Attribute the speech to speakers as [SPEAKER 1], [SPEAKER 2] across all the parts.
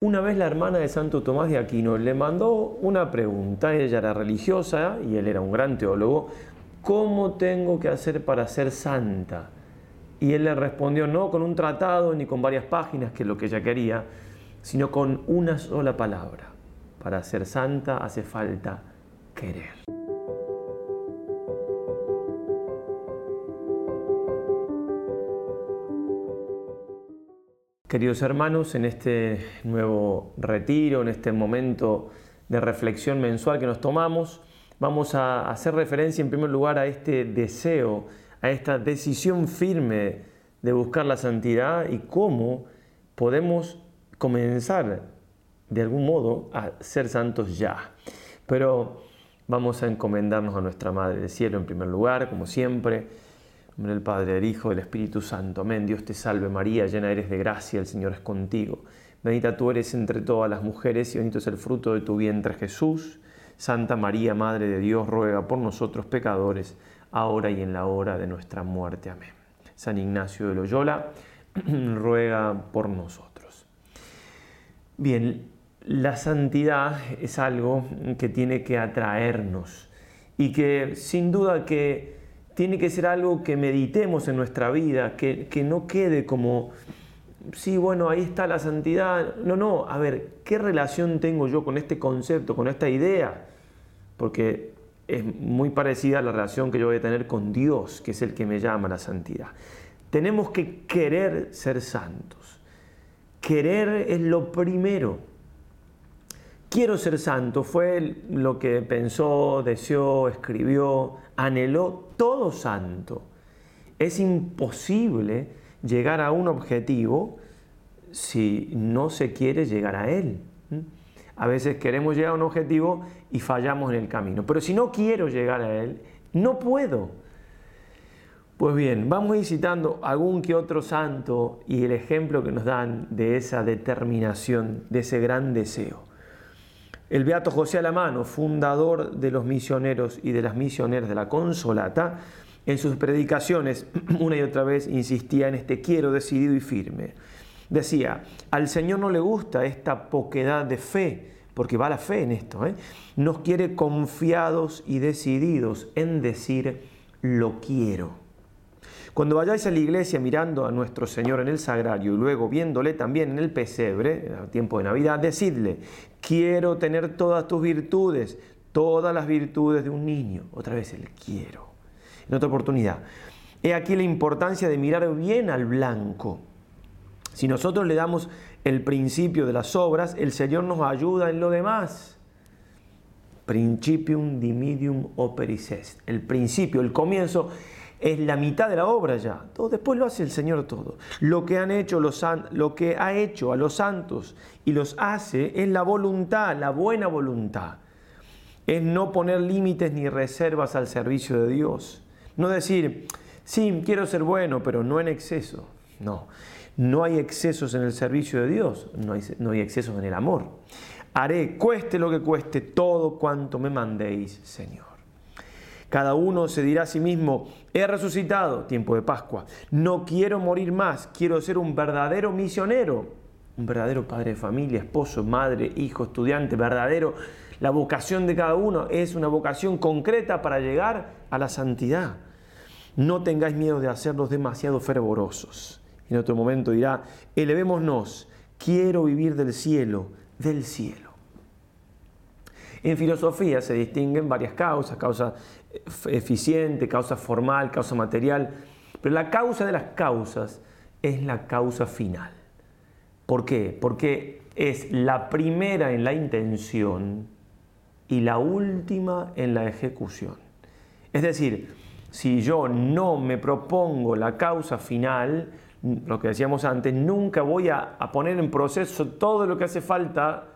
[SPEAKER 1] Una vez la hermana de Santo Tomás de Aquino le mandó una pregunta, ella era religiosa y él era un gran teólogo, ¿cómo tengo que hacer para ser santa? Y él le respondió no con un tratado ni con varias páginas, que es lo que ella quería, sino con una sola palabra. Para ser santa hace falta querer. Queridos hermanos, en este nuevo retiro, en este momento de reflexión mensual que nos tomamos, vamos a hacer referencia en primer lugar a este deseo, a esta decisión firme de buscar la santidad y cómo podemos comenzar de algún modo a ser santos ya. Pero vamos a encomendarnos a nuestra Madre del Cielo en primer lugar, como siempre el del Padre, del Hijo, del Espíritu Santo. Amén. Dios te salve María, llena eres de gracia, el Señor es contigo. Bendita tú eres entre todas las mujeres y bendito es el fruto de tu vientre Jesús. Santa María, Madre de Dios, ruega por nosotros pecadores, ahora y en la hora de nuestra muerte. Amén. San Ignacio de Loyola, ruega por nosotros. Bien, la santidad es algo que tiene que atraernos y que sin duda que tiene que ser algo que meditemos en nuestra vida, que, no quede como, sí, bueno, ahí está la santidad. No, no, a ver, ¿qué relación tengo yo con este concepto, con esta idea? Porque es muy parecida a la relación que yo voy a tener con Dios, que es el que me llama a la santidad. Tenemos que querer ser santos. Querer es lo primero. Quiero ser santo fue lo que pensó, deseó, escribió anheló todo santo. Es imposible llegar a un objetivo si no se quiere llegar a él. A veces queremos llegar a un objetivo y fallamos en el camino. Pero si no quiero llegar a él, no puedo. Pues bien, vamos visitando algún que otro santo y el ejemplo que nos dan de esa determinación, de ese gran deseo. El beato José Alamano, fundador de los misioneros y de las misioneras de la Consolata, en sus predicaciones una y otra vez insistía en este quiero decidido y firme. Decía, al Señor no le gusta esta poquedad de fe, porque va la fe en esto, ¿eh? nos quiere confiados y decididos en decir lo quiero. Cuando vayáis a la iglesia mirando a nuestro Señor en el sagrario y luego viéndole también en el pesebre, a tiempo de Navidad, decidle, quiero tener todas tus virtudes, todas las virtudes de un niño. Otra vez el quiero. En otra oportunidad. He aquí la importancia de mirar bien al blanco. Si nosotros le damos el principio de las obras, el Señor nos ayuda en lo demás. Principium dimidium operis est. El principio, el comienzo es la mitad de la obra ya. Todo, después lo hace el Señor todo. Lo que, han hecho los, lo que ha hecho a los santos y los hace es la voluntad, la buena voluntad. Es no poner límites ni reservas al servicio de Dios. No decir, sí, quiero ser bueno, pero no en exceso. No, no hay excesos en el servicio de Dios, no no hay excesos en el amor. Haré, cueste lo que cueste, todo cuanto me mandéis, Señor. Cada uno se dirá a sí mismo, he resucitado, tiempo de Pascua, no quiero morir más, quiero ser un verdadero misionero, un verdadero padre de familia, esposo, madre, hijo, estudiante, verdadero. La vocación de cada uno es una vocación concreta para llegar a la santidad. No tengáis miedo de hacerlos demasiado fervorosos. En otro momento dirá, elevémonos, quiero vivir del cielo, del cielo. En filosofía se distinguen varias causas, causa eh, eficiente, causa formal, causa material, pero la causa de las causas es la causa final. ¿Por qué? Porque es la primera en la intención y la última en la ejecución. Es decir, si yo no me propongo la causa final, lo que decíamos antes, nunca voy a, poner en proceso todo lo que hace falta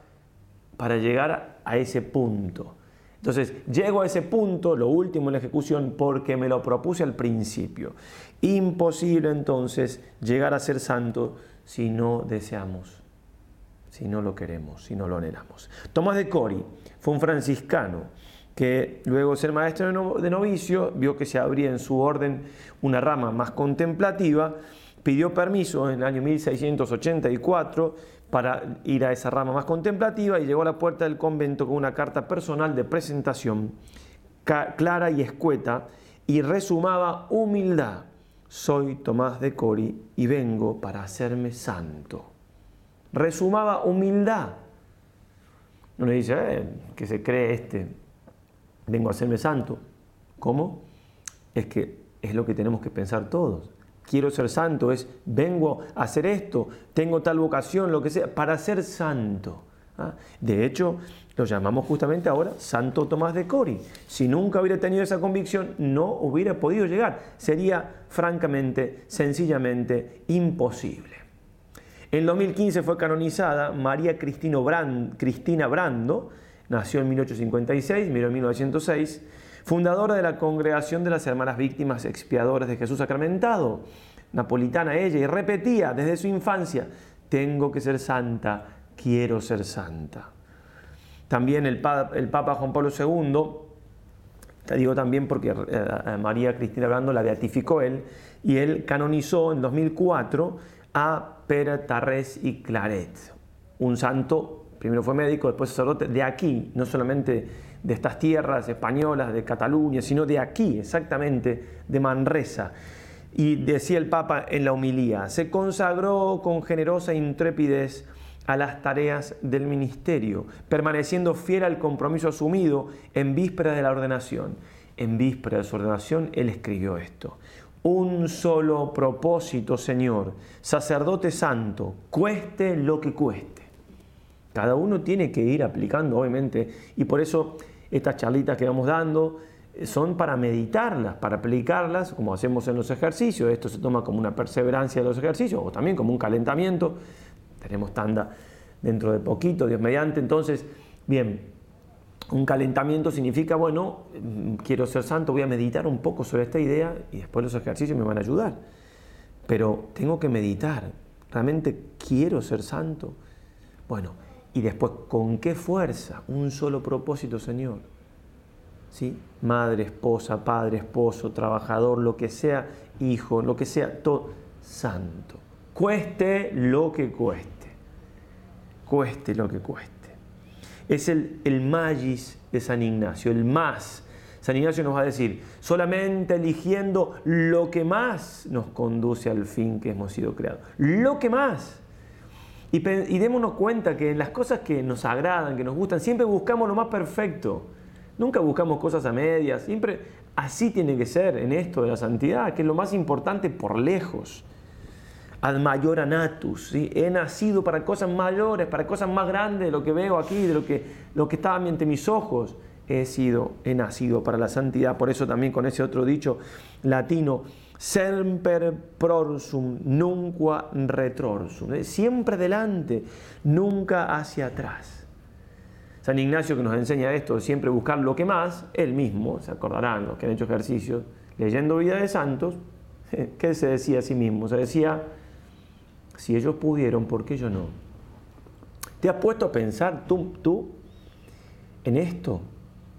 [SPEAKER 1] para llegar a, a ese punto. Entonces, llego a ese punto, lo último en la ejecución, porque me lo propuse al principio. Imposible entonces llegar a ser santo si no deseamos, si no lo queremos, si no lo anhelamos. Tomás de Cori fue un franciscano que luego de ser maestro de novicio vio que se abría en su orden una rama más contemplativa, pidió permiso en el año 1684 para ir a esa rama más contemplativa y llegó a la puerta del convento con una carta personal de presentación clara y escueta y resumaba humildad. Soy Tomás de Cori y vengo para hacerme santo. Resumaba humildad. No le dice, ¿qué eh, que se cree este, vengo a hacerme santo. ¿Cómo? Es que es lo que tenemos que pensar todos quiero ser santo, es vengo a hacer esto, tengo tal vocación, lo que sea, para ser santo. ¿Ah? De hecho, lo llamamos justamente ahora Santo Tomás de Cori. Si nunca hubiera tenido esa convicción, no hubiera podido llegar. Sería francamente, sencillamente imposible. En 2015 fue canonizada María Cristina Brando, nació en 1856, murió en 1906 fundadora de la Congregación de las Hermanas Víctimas Expiadoras de Jesús Sacramentado, napolitana ella, y repetía desde su infancia, tengo que ser santa, quiero ser santa. También el, Papa Juan Pablo II te digo también porque eh, María Cristina Brando la beatificó él y él canonizó en 2004 a Pera, Tarrés y Claret, un santo, primero fue médico, después sacerdote, de aquí, no solamente de estas tierras españolas, de Cataluña, sino de aquí, exactamente, de Manresa. Y decía el Papa en la homilía, se consagró con generosa intrepidez a las tareas del ministerio, permaneciendo fiel al compromiso asumido en vísperas de la ordenación. En vísperas de su ordenación, él escribió esto. Un solo propósito, Señor, sacerdote santo, cueste lo que cueste. Cada uno tiene que ir aplicando, obviamente, y por eso estas charlitas que vamos dando eh, son para meditarlas, para aplicarlas, como hacemos en los ejercicios. Esto se toma como una perseverancia de los ejercicios o también como un calentamiento. Tenemos tanda dentro de poquito, Dios mediante. Entonces, bien, un calentamiento significa, bueno, mm, quiero ser santo, voy a meditar un poco sobre esta idea y después los ejercicios me van a ayudar. Pero tengo que meditar, realmente quiero ser santo. Bueno, y después, ¿con qué fuerza? Un solo propósito, Señor. ¿Sí? Madre, esposa, padre, esposo, trabajador, lo que sea, hijo, lo que sea, todo. Santo. Cueste lo que cueste. Cueste lo que cueste. Es el, el magis de San Ignacio, el más. San Ignacio nos va a decir, solamente eligiendo lo que más nos conduce al fin que hemos sido creados. Lo que más. Y, démonos cuenta que en las cosas que nos agradan, que nos gustan, siempre buscamos lo más perfecto. Nunca buscamos cosas a medias. Siempre así tiene que ser en esto de la santidad, que es lo más importante por lejos. Ad mayor anatus He nacido para cosas mayores, para cosas más grandes de lo que veo aquí, de lo que, lo que ante mis ojos. He sido, he nacido para la santidad. Por eso también con ese otro dicho latino, semper prorsum, nunca retrorsum, siempre adelante, nunca hacia atrás. San Ignacio que nos enseña esto, siempre buscar lo que más, él mismo, se acordarán los que han hecho ejercicios, leyendo Vida de Santos, que se decía a sí mismo? Se decía, si ellos pudieron, ¿por qué yo no? ¿Te has puesto a pensar tú, tú en esto?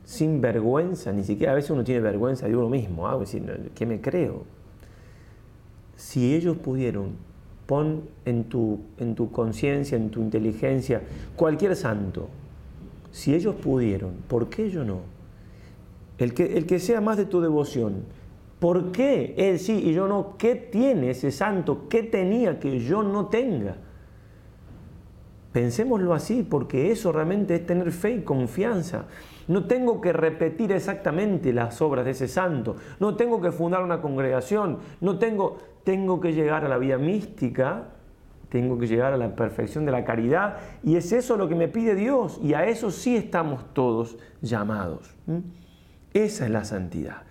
[SPEAKER 1] Sin vergüenza, ni siquiera a veces uno tiene vergüenza de uno mismo, ¿qué me creo? si ellos pudieron, pon en tu, conciencia, en tu inteligencia, cualquier santo, si ellos pudieron, ¿por qué yo no? El que, el que sea más de tu devoción, ¿por qué él sí y yo no? ¿Qué tiene ese santo? ¿Qué tenía que yo no tenga? Pensémoslo así, porque eso realmente es tener fe y confianza. No tengo que repetir exactamente las obras de ese santo, no tengo que fundar una congregación, no tengo, tengo que llegar a la vida mística, tengo que llegar a la perfección de la caridad y es eso lo que me pide Dios y a eso sí estamos todos llamados. Esa es la santidad.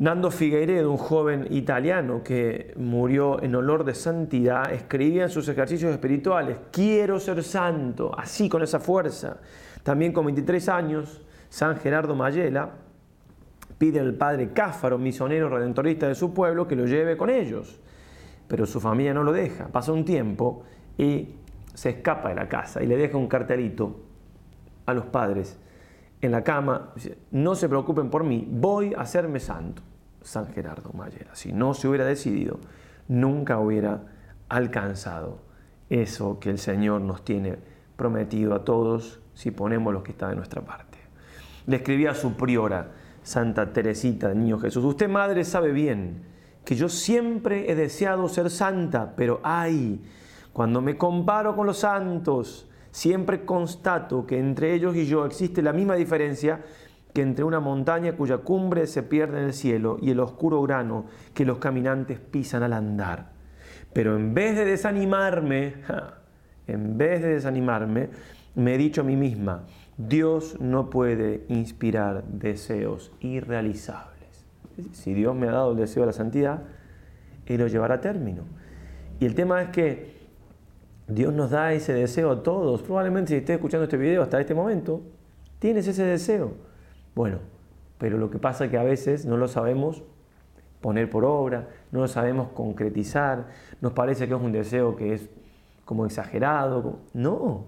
[SPEAKER 1] Nando Figueiredo, un joven italiano que murió en olor de santidad, escribía en sus ejercicios espirituales, quiero ser santo, así con esa fuerza. También con 23 años, San Gerardo Mayela pide al padre Cáfaro, misionero redentorista de su pueblo, que lo lleve con ellos. Pero su familia no lo deja. Pasa un tiempo y se escapa de la casa y le deja un cartelito a los padres en la cama, no se preocupen por mí, voy a hacerme santo. San Gerardo Mayera, si no se hubiera decidido, nunca hubiera alcanzado eso que el Señor nos tiene prometido a todos si ponemos lo que está de nuestra parte. Le escribía a su priora, Santa Teresita Niño Jesús, usted madre sabe bien que yo siempre he deseado ser santa, pero ay, cuando me comparo con los santos, siempre constato que entre ellos y yo existe la misma diferencia que entre una montaña cuya cumbre se pierde en el cielo y el oscuro grano que los caminantes pisan al andar. Pero en vez de desanimarme, en vez de desanimarme, me he dicho a mí misma, Dios no puede inspirar deseos irrealizables. Si Dios me ha dado el deseo de la santidad, Él lo llevará a término. Y el tema es que Dios nos da ese deseo a todos. Probablemente si estés escuchando este video hasta este momento, tienes ese deseo. Bueno, pero lo que pasa es que a veces no lo sabemos poner por obra, no lo sabemos concretizar, nos parece que es un deseo que es como exagerado. No,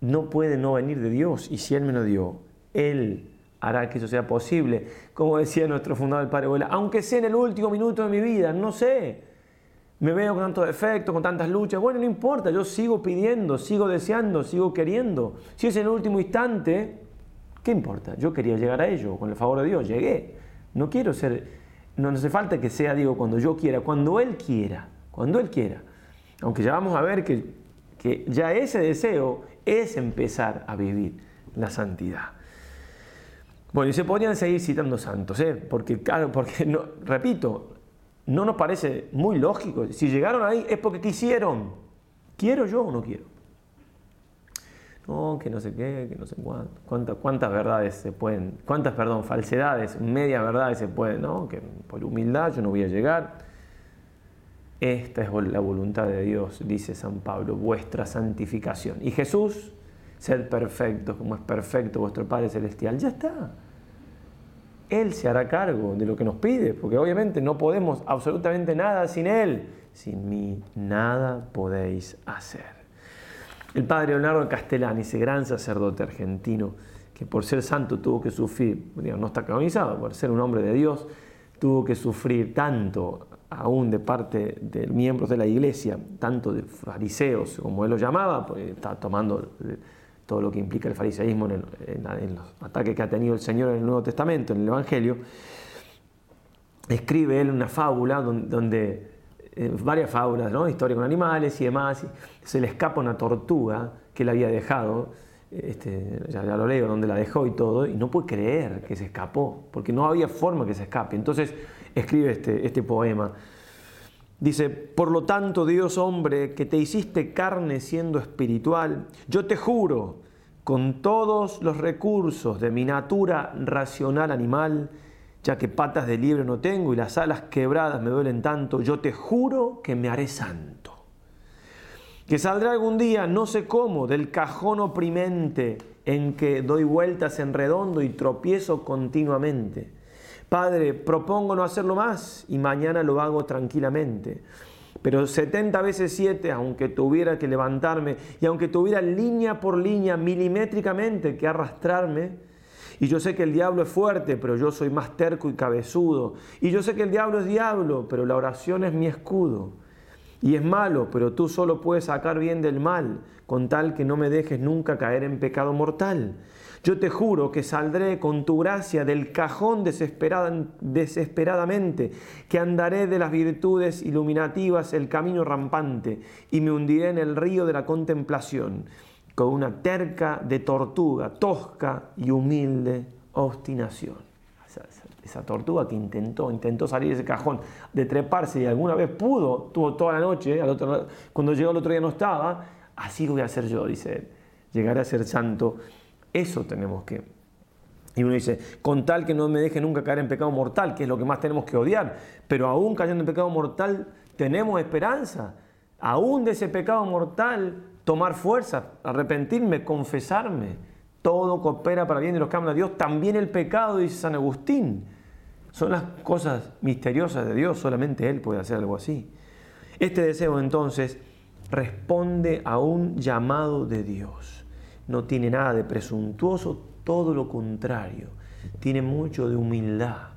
[SPEAKER 1] no puede no venir de Dios y si Él me lo dio, Él hará que eso sea posible. Como decía nuestro fundador, el Padre Abuela, aunque sea en el último minuto de mi vida, no sé, me veo con tantos defectos, con tantas luchas. Bueno, no importa, yo sigo pidiendo, sigo deseando, sigo queriendo. Si es el último instante, ¿qué importa? Yo quería llegar a ello, con el favor de Dios, llegué. No quiero ser, no, hace falta que sea, digo, cuando yo quiera, cuando Él quiera, cuando Él quiera. Aunque ya vamos a ver que, que ya ese deseo es empezar a vivir la santidad. Bueno, y se podrían seguir citando santos, ¿eh? porque, claro, porque no, repito, no nos parece muy lógico. Si llegaron ahí es porque quisieron. ¿Quiero yo o no quiero? No, que no sé qué, que no sé ¿Cuántas, verdades se pueden, cuántas, perdón, falsedades, media verdades se pueden, ¿no? Que por humildad yo no voy a llegar. Esta es la voluntad de Dios, dice San Pablo, vuestra santificación. Y Jesús, sed perfectos como es perfecto vuestro Padre Celestial. Ya está. Él se hará cargo de lo que nos pide, porque obviamente no podemos absolutamente nada sin Él. Sin mí nada podéis hacer. El padre Leonardo Castellani, ese gran sacerdote argentino, que por ser santo tuvo que sufrir, no está canonizado, por ser un hombre de Dios, tuvo que sufrir tanto aún de parte de miembros de la iglesia, tanto de fariseos, como él lo llamaba, porque está tomando todo lo que implica el fariseísmo en, los ataques que ha tenido el Señor en el Nuevo Testamento, en el Evangelio, escribe él una fábula donde, eh, varias fábulas, historia con animales y demás, se le escapa una tortuga que él había dejado, este, ya, lo leo, donde la dejó y todo, y no puede creer que se escapó, porque no había forma que se escape. Entonces escribe este, este poema Dice, por lo tanto, Dios hombre, que te hiciste carne siendo espiritual, yo te juro, con todos los recursos de mi natura racional animal, ya que patas de libre no tengo y las alas quebradas me duelen tanto, yo te juro que me haré santo. Que saldré algún día, no sé cómo, del cajón oprimente en que doy vueltas en redondo y tropiezo continuamente Padre, propongo no hacerlo más y mañana lo hago tranquilamente. Pero 70 veces 7, aunque tuviera que levantarme y aunque tuviera línea por línea, milimétricamente que arrastrarme, y yo sé que el diablo es fuerte, pero yo soy más terco y cabezudo. Y yo sé que el diablo es diablo, pero la oración es mi escudo y es malo, pero tú solo puedes sacar bien del mal, con tal que no me dejes nunca caer en pecado mortal. Yo te juro que saldré con tu gracia del cajón desesperada, desesperadamente, que andaré de las virtudes iluminativas el camino rampante y me hundiré en el río de la contemplación, con una terca de tortuga, tosca y humilde obstinación esa tortuga que intentó, intentó salir de ese cajón, de treparse y alguna vez pudo, tuvo toda la noche, cuando llegó el otro día no estaba, así lo voy a hacer yo, dice él, llegaré a ser santo. Eso tenemos que. Y uno dice, con tal que no me deje nunca caer en pecado mortal, que es lo que más tenemos que odiar, pero aún cayendo en pecado mortal tenemos esperanza, aún de ese pecado mortal tomar fuerza, arrepentirme, confesarme todo coopera para bien de los cambios de Dios, también el pecado, dice San Agustín. Son las cosas misteriosas de Dios, solamente Él puede hacer algo así. Este deseo entonces responde a un llamado de Dios. No tiene nada de presuntuoso, todo lo contrario. Tiene mucho de humildad.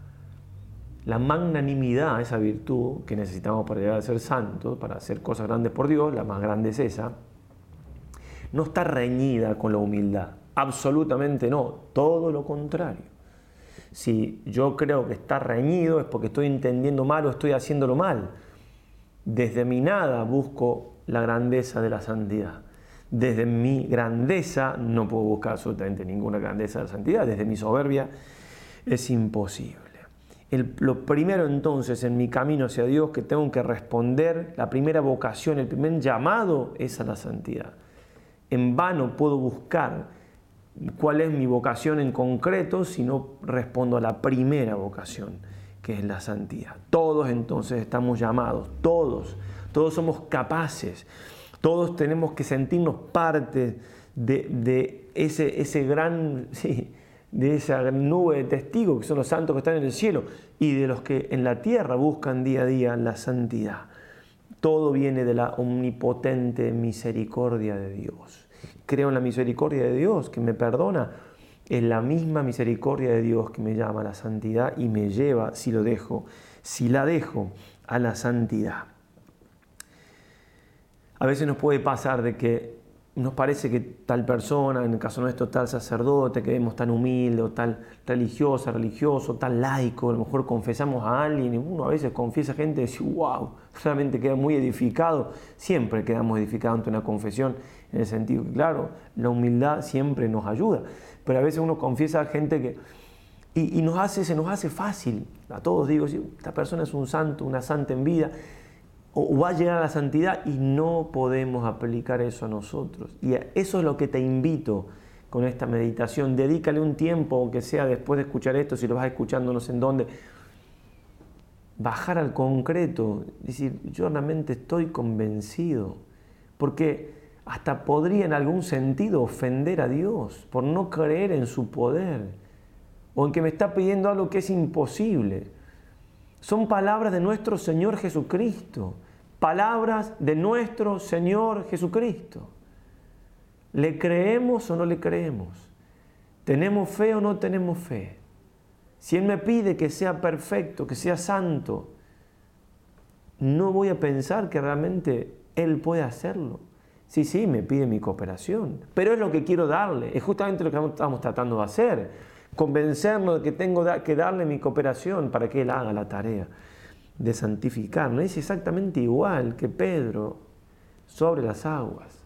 [SPEAKER 1] La magnanimidad, esa virtud que necesitamos para llegar a ser santos, para hacer cosas grandes por Dios, la más grande es esa, no está reñida con la humildad. Absolutamente no, todo lo contrario. Si yo creo que está reñido es porque estoy entendiendo mal o estoy haciéndolo mal. Desde mi nada busco la grandeza de la santidad. Desde mi grandeza no puedo buscar absolutamente ninguna grandeza de la santidad. Desde mi soberbia es imposible. lo primero entonces en mi camino hacia Dios que tengo que responder, la primera vocación, el primer llamado es a la santidad. En vano puedo buscar cuál es mi vocación en concreto si no respondo a la primera vocación, que es la santidad. Todos entonces estamos llamados, todos, todos somos capaces, todos tenemos que sentirnos parte de, de ese, gran, de esa nube de testigos que son los santos que están en el cielo y de los que en la tierra buscan día a día la santidad. Todo viene de la omnipotente misericordia de Dios creo en la misericordia de Dios que me perdona. Es la misma misericordia de Dios que me llama a la santidad y me lleva, si lo dejo, si la dejo, a la santidad. A veces nos puede pasar de que nos parece que tal persona, en el caso nuestro, tal sacerdote que vemos tan humilde, o tal religiosa, religioso, tal laico, a lo mejor confesamos a alguien, y uno a veces confiesa a gente y dice, wow, realmente queda muy edificado. Siempre quedamos edificados ante una confesión en el sentido que, claro, la humildad siempre nos ayuda, pero a veces uno confiesa a gente que, y, nos hace, se nos hace fácil, a todos digo, esta persona es un santo, una santa en vida, o, va a llegar a la santidad y no podemos aplicar eso a nosotros. Y eso es lo que te invito con esta meditación, dedícale un tiempo, que sea después de escuchar esto, si lo vas escuchando no sé en dónde, bajar al concreto, decir, yo realmente estoy convencido, porque hasta podría en algún sentido ofender a Dios por no creer en su poder o en que me está pidiendo algo que es imposible. Son palabras de nuestro Señor Jesucristo, palabras de nuestro Señor Jesucristo. ¿Le creemos o no le creemos? ¿Tenemos fe o no tenemos fe? Si Él me pide que sea perfecto, que sea santo, no voy a pensar que realmente Él puede hacerlo Sí, sí, me pide mi cooperación, pero es lo que quiero darle, es justamente lo que estamos tratando de hacer, convencerlo de que tengo que darle mi cooperación para que él haga la tarea de santificar. No es exactamente igual que Pedro sobre las aguas.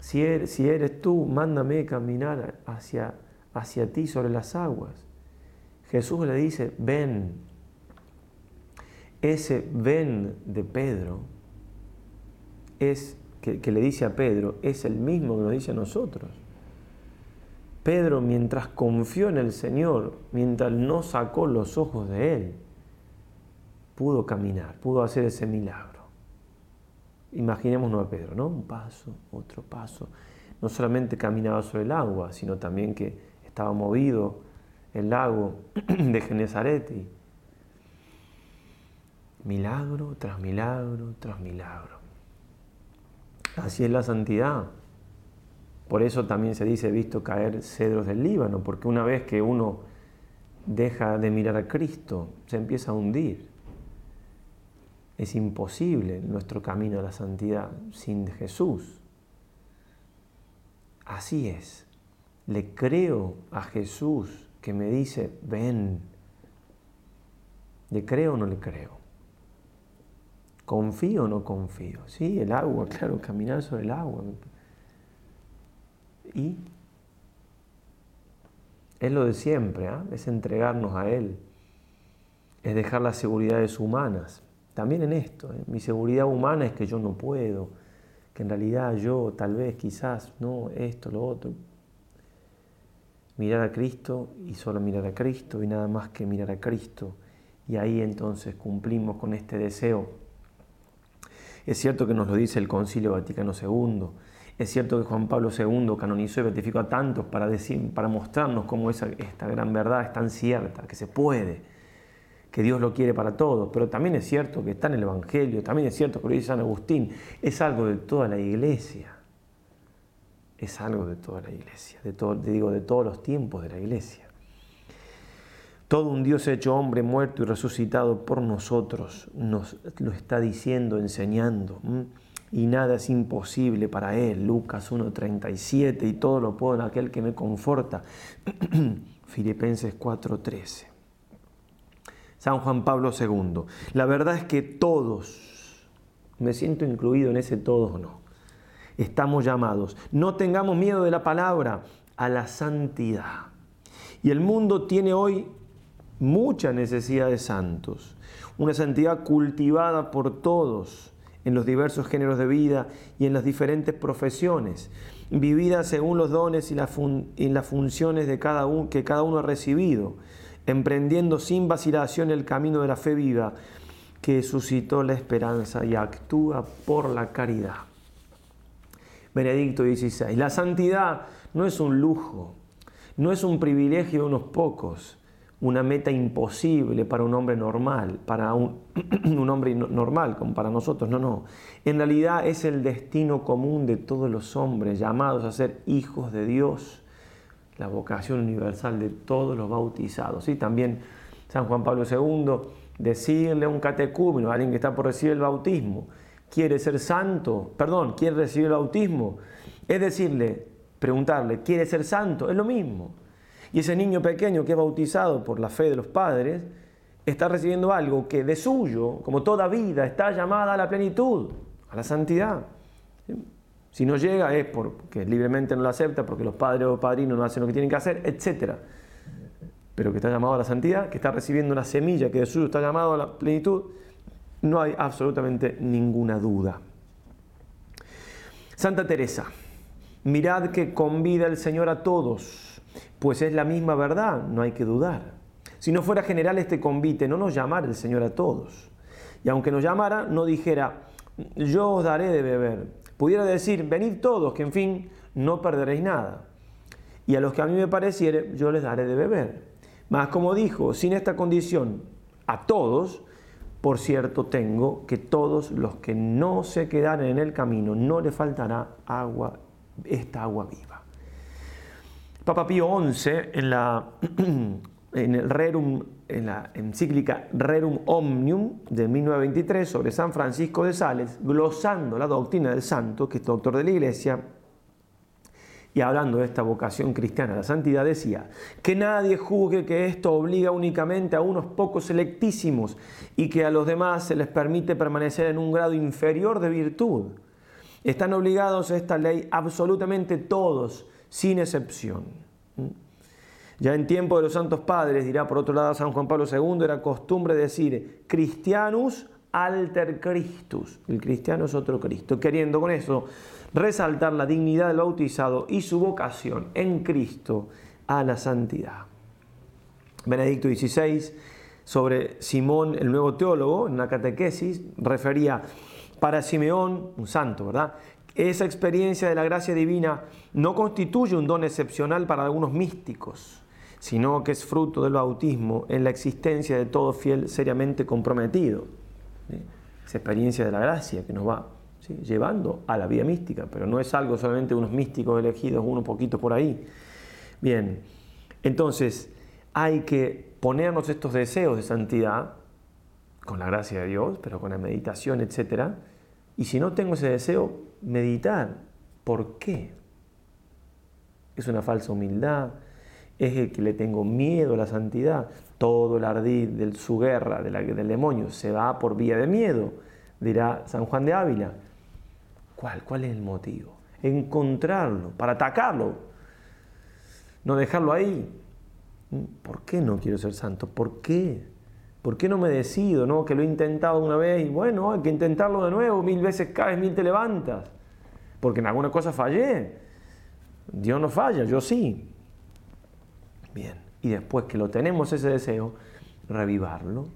[SPEAKER 1] Si er, eres, tú, mándame caminar hacia, hacia ti sobre las aguas. Jesús le dice, ven. Ese ven de Pedro es que, le dice a Pedro es el mismo que nos dice a nosotros. Pedro mientras confió en el Señor, mientras no sacó los ojos de Él, pudo caminar, pudo hacer ese milagro. Imaginémonos a Pedro, ¿no? Un paso, otro paso. No solamente caminaba sobre el agua, sino también que estaba movido el lago de Genezaret Milagro tras milagro tras milagro. Así es la santidad. Por eso también se dice, visto caer cedros del Líbano, porque una vez que uno deja de mirar a Cristo, se empieza a hundir. Es imposible nuestro camino a la santidad sin Jesús. Así es. Le creo a Jesús que me dice, ven. ¿Le creo o no le creo? ¿Confío o no confío? Sí, el agua, claro, caminar sobre el agua. Y es lo de siempre, ¿ah? es entregarnos a Él, es dejar las seguridades humanas. También en esto, ¿eh? mi seguridad humana es que yo no puedo, que en realidad yo, tal vez, quizás, no, esto, lo otro. Mirar a Cristo y solo mirar a Cristo y nada más que mirar a Cristo. Y ahí entonces cumplimos con este deseo es cierto que nos lo dice el Concilio Vaticano II. Es cierto que Juan Pablo II canonizó y beatificó a tantos para, decir, para mostrarnos cómo esa, esta gran verdad es tan cierta, que se puede, que Dios lo quiere para todos. Pero también es cierto que está en el Evangelio, también es cierto que lo dice San Agustín. Es algo de toda la iglesia. Es algo de toda la iglesia, de todo, te digo, de todos los tiempos de la iglesia. Todo un Dios hecho hombre, muerto y resucitado por nosotros, nos lo está diciendo, enseñando. Y nada es imposible para Él. Lucas 1.37 y todo lo puedo en aquel que me conforta. Filipenses 4.13. San Juan Pablo II. La verdad es que todos, me siento incluido en ese todos no, estamos llamados. No tengamos miedo de la palabra, a la santidad. Y el mundo tiene hoy mucha necesidad de santos, una santidad cultivada por todos en los diversos géneros de vida y en las diferentes profesiones, vivida según los dones y, las funciones de cada un que cada uno ha recibido, emprendiendo sin vacilación el camino de la fe viva que suscitó la esperanza y actúa por la caridad. Benedicto 16. la santidad no es un lujo, no es un privilegio de unos pocos, una meta imposible para un hombre normal, para un, hombre normal como para nosotros, no, no. En realidad es el destino común de todos los hombres llamados a ser hijos de Dios, la vocación universal de todos los bautizados. Y también San Juan Pablo II, decirle a un catecúmeno, a alguien que está por recibir el bautismo, quiere ser santo, perdón, quiere recibir el bautismo, es decirle, preguntarle, ¿quiere ser santo? Es lo mismo. Y ese niño pequeño que es bautizado por la fe de los padres está recibiendo algo que de suyo, como toda vida, está llamada a la plenitud, a la santidad. Si no llega es porque libremente no lo acepta, porque los padres o padrinos no hacen lo que tienen que hacer, etc. Pero que está llamado a la santidad, que está recibiendo una semilla que de suyo está llamado a la plenitud, no hay absolutamente ninguna duda. Santa Teresa, mirad que convida el Señor a todos pues es la misma verdad, no hay que dudar. Si no fuera general este convite, no nos llamara el Señor a todos. Y aunque nos llamara, no dijera, yo os daré de beber. Pudiera decir, venid todos, que en fin, no perderéis nada. Y a los que a mí me pareciere, yo les daré de beber. Mas como dijo, sin esta condición, a todos, por cierto tengo que todos los que no se quedaren en el camino, no les faltará agua, esta agua viva. Papa Pío XI, en, la, en en la encíclica Rerum Omnium de 1923 sobre San Francisco de Sales, glosando la doctrina del santo, que es doctor de la Iglesia, y hablando de esta vocación cristiana la santidad, decía, que nadie juzgue que esto obliga únicamente a unos pocos selectísimos y que a los demás se les permite permanecer en un grado inferior de virtud. Están obligados a esta ley absolutamente todos, sin excepción. ¿Mm? Ya en tiempo de los santos padres, dirá por otro lado San Juan Pablo II, era costumbre decir cristianus alter Christus. El cristiano es otro Cristo, queriendo con eso resaltar la dignidad del bautizado y su vocación en Cristo a la santidad. Benedicto XVI, sobre Simón, el nuevo teólogo, en la catequesis, refería para Simeón, un santo, ¿verdad? Esa experiencia de la gracia divina no constituye un don excepcional para algunos místicos, sino que es fruto del bautismo en la existencia de todo fiel seriamente comprometido. Esa experiencia de la gracia que nos va llevando a la vida mística, pero no es algo solamente de unos místicos elegidos, unos poquitos por ahí. Bien, entonces hay que ponernos estos deseos de santidad, con la gracia de Dios, pero con la meditación, etc. Y si no tengo ese deseo, meditar. ¿Por qué? Es una falsa humildad, es el que le tengo miedo a la santidad. Todo el ardid de su guerra, del demonio, se va por vía de miedo, dirá San Juan de Ávila. ¿Cuál? ¿Cuál es el motivo? Encontrarlo, para atacarlo, no dejarlo ahí. ¿Mm? ¿Por qué no quiero ser santo? ¿Por qué? ¿Por qué no me decido? No, que lo he intentado una vez y bueno, hay que intentarlo de nuevo, mil veces caes, mil te levantas. Porque en alguna cosa fallé. Dios no falla, yo sí. Bien, y después que lo tenemos ese deseo, revivarlo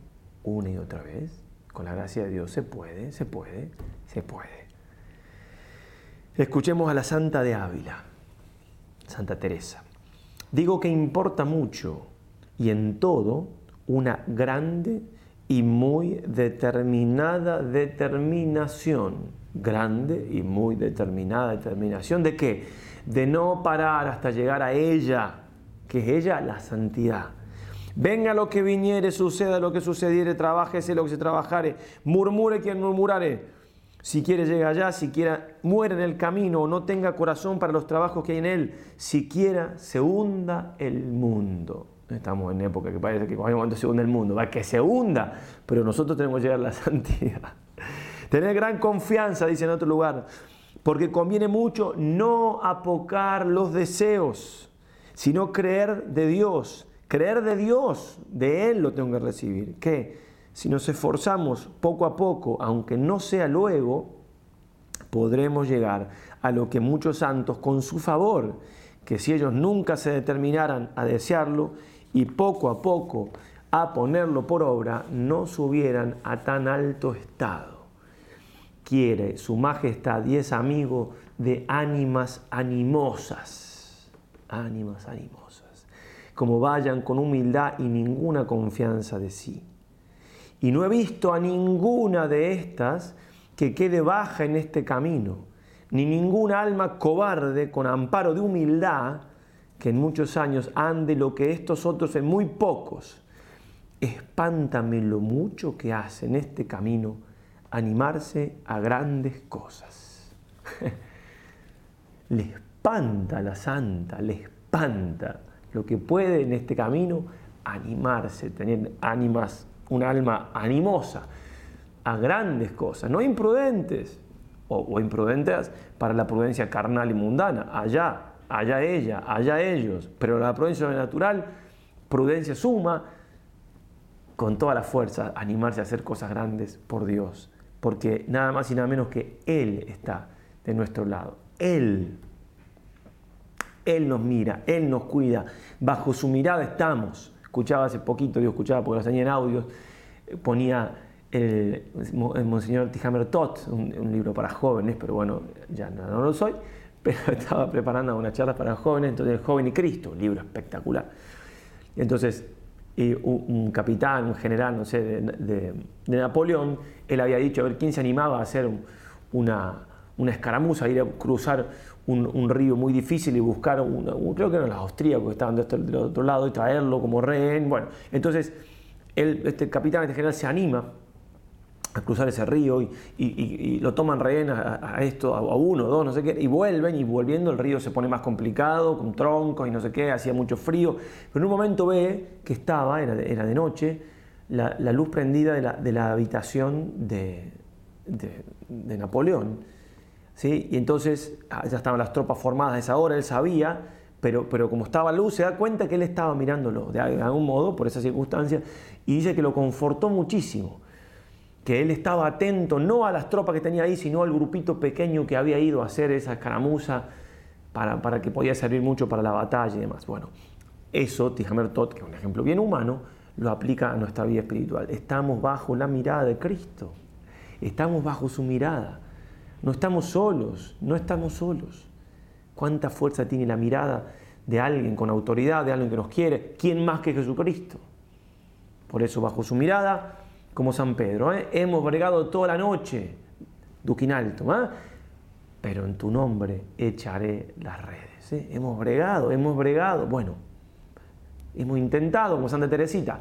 [SPEAKER 1] una y otra vez. Con la gracia de Dios se puede, se puede, se puede. Escuchemos a la Santa de Ávila, Santa Teresa. Digo que importa mucho y en todo una grande y muy determinada determinación, grande y muy determinada determinación de qué? De no parar hasta llegar a ella, que es ella la santidad. Venga lo que viniere, suceda lo que sucediere, trabajese lo que se trabajare, murmure quien murmurare. Si quiere llega allá, si quiera muere en el camino o no tenga corazón para los trabajos que hay en él, siquiera se hunda el mundo. Estamos en época que parece que en cualquier se hunde el mundo, va que se hunda, pero nosotros tenemos que llegar a la santidad. Tener gran confianza, dice en otro lugar, porque conviene mucho no apocar los deseos, sino creer de Dios. Creer de Dios, de Él lo tengo que recibir. Que Si nos esforzamos poco a poco, aunque no sea luego, podremos llegar a lo que muchos santos con su favor, que si ellos nunca se determinaran a desearlo, y poco a poco a ponerlo por obra, no subieran a tan alto estado. Quiere su majestad y es amigo de ánimas animosas, ánimas animosas, como vayan con humildad y ninguna confianza de sí. Y no he visto a ninguna de estas que quede baja en este camino, ni ninguna alma cobarde con amparo de humildad que en muchos años ande lo que estos otros en muy pocos. Espántame lo mucho que hace en este camino animarse a grandes cosas. le espanta a la santa, le espanta lo que puede en este camino animarse, tener ánimas, un alma animosa a grandes cosas, no imprudentes o imprudentes para la prudencia carnal y mundana, allá allá ella, allá ellos, pero la prudencia sobrenatural, prudencia suma, con toda la fuerza, animarse a hacer cosas grandes por Dios, porque nada más y nada menos que Él está de nuestro lado, Él. Él nos mira, Él nos cuida, bajo su mirada estamos. Escuchaba hace poquito, yo escuchaba porque lo tenía en audios, ponía el, Monseñor Tijamer Tot, un, libro para jóvenes, pero bueno, ya no lo soy, pero estaba preparando una charla para jóvenes, entonces el Joven y Cristo, libro espectacular. Entonces, un capitán, un general, no sé, de, Napoleón, él había dicho, a ver, ¿quién se animaba a hacer una, una escaramuza, a ir a cruzar un, río muy difícil y buscar, un, creo que eran los austríacos que estaban de este, del otro lado, y traerlo como rehén? Bueno, entonces el, este capitán, este general se anima a cruzar ese río y, lo toman rehén a, esto, a, uno, dos, no sé qué, y vuelven y volviendo el río se pone más complicado, con troncos y no sé qué, hacía mucho frío, pero en un momento ve que estaba, era de, noche, la, luz prendida de la, habitación de, de, Napoleón, ¿sí? y entonces ah, ya estaban las tropas formadas a esa hora, él sabía, pero, pero, como estaba luz, se da cuenta que él estaba mirándolo, de algún modo, por esa circunstancia, y dice que lo confortó muchísimo que él estaba atento no a las tropas que tenía ahí, sino al grupito pequeño que había ido a hacer esa escaramuza para, que podía servir mucho para la batalla y demás. Bueno, eso Tijamer Tot, que es un ejemplo bien humano, lo aplica a nuestra vida espiritual. Estamos bajo la mirada de Cristo, estamos bajo su mirada, no estamos solos, no estamos solos. ¿Cuánta fuerza tiene la mirada de alguien con autoridad, de alguien que nos quiere? ¿Quién más que Jesucristo? Por eso bajo su mirada como San Pedro. ¿eh? Hemos bregado toda la noche, Duquín Alto, ¿ah? pero en tu nombre echaré las redes. ¿eh? Hemos bregado, hemos bregado. Bueno, hemos intentado, como Santa Teresita.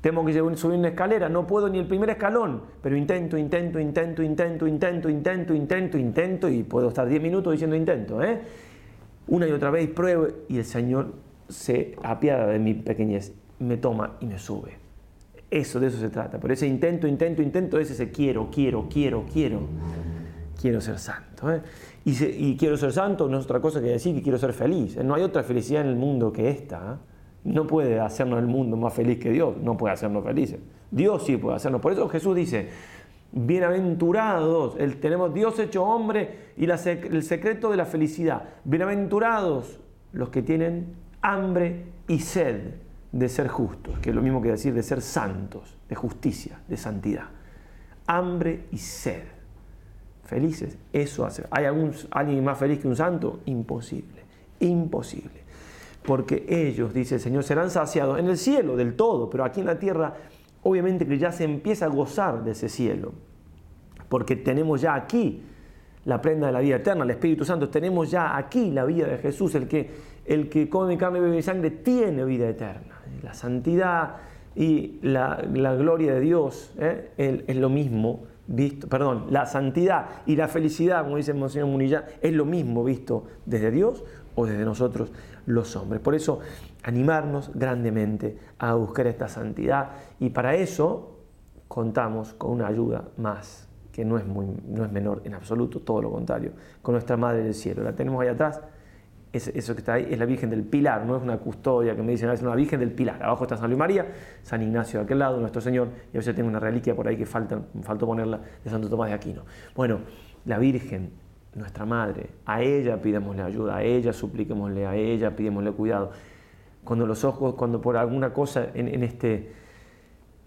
[SPEAKER 1] Tengo que subir una escalera, no puedo ni el primer escalón, pero intento, intento, intento, intento, intento, intento, intento, intento, y puedo estar 10 minutos diciendo intento. ¿eh? Una y otra vez pruebo y el Señor se apiada de mi pequeñez, me toma y me sube. Eso, de eso se trata. por ese intento, intento, intento es ese quiero, quiero, quiero, quiero. Quiero ser santo. ¿eh? Y, quiero ser santo no es otra cosa que decir que quiero ser feliz. ¿eh? No hay otra felicidad en el mundo que esta. ¿eh? No puede hacernos el mundo más feliz que Dios. No puede hacernos felices. Dios sí puede hacernos. Por eso Jesús dice, bienaventurados, el, tenemos Dios hecho hombre y el secreto de la felicidad. Bienaventurados los que tienen hambre y sed de ser justos, que es lo mismo que decir de ser santos, de justicia, de santidad. Hambre y sed. Felices, eso hace. ¿Hay algún, alguien más feliz que un santo? Imposible, imposible. Porque ellos, dice el Señor, serán saciados en el cielo del todo, pero aquí en la tierra obviamente que ya se empieza a gozar de ese cielo, porque tenemos ya aquí la prenda de la vida eterna, el Espíritu Santo, tenemos ya aquí la vida de Jesús, el que el que come carne y bebe sangre tiene vida eterna. La santidad y la, gloria de Dios ¿eh? es, lo mismo visto, perdón, la santidad y la felicidad, como dice Monseñor Munilla, es lo mismo visto desde Dios o desde nosotros los hombres. Por eso animarnos grandemente a buscar esta santidad y para eso contamos con una ayuda más que no es, muy, no es menor en absoluto, todo lo contrario, con nuestra Madre del Cielo. La tenemos ahí atrás, eso que está ahí es la Virgen del Pilar, no es una custodia que me dicen, ah, es una Virgen del Pilar. Abajo está San Luis María, San Ignacio de aquel lado, nuestro Señor, y a veces tengo una reliquia por ahí que falta, faltó ponerla de Santo Tomás de Aquino. Bueno, la Virgen, nuestra Madre, a ella pidémosle ayuda, a ella supliquémosle, a ella pidémosle cuidado. Cuando los ojos, cuando por alguna cosa en, este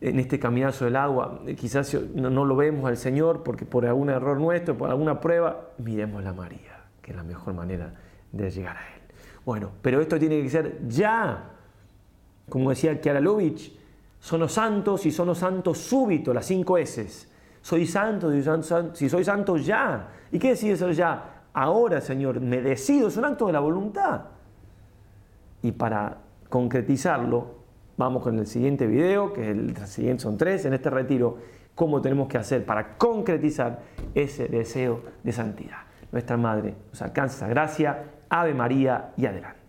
[SPEAKER 1] en este caminazo agua, eh, quizás no, lo vemos al Señor porque por algún error nuestro, por alguna prueba, miremos a María, que es la mejor manera de llegar a Él. Bueno, pero esto tiene que ser ya. Como decía Lubitsch, son los santos y son los santos súbito, las cinco S. Soy santo, si soy santo ya. ¿Y qué decide ser ya? Ahora, Señor, me decido, es un acto de la voluntad. Y para concretizarlo, vamos con el siguiente video, que el siguiente son tres, en este retiro, cómo tenemos que hacer para concretizar ese deseo de santidad. Nuestra Madre nos alcanza esa gracia Ave María y adelante.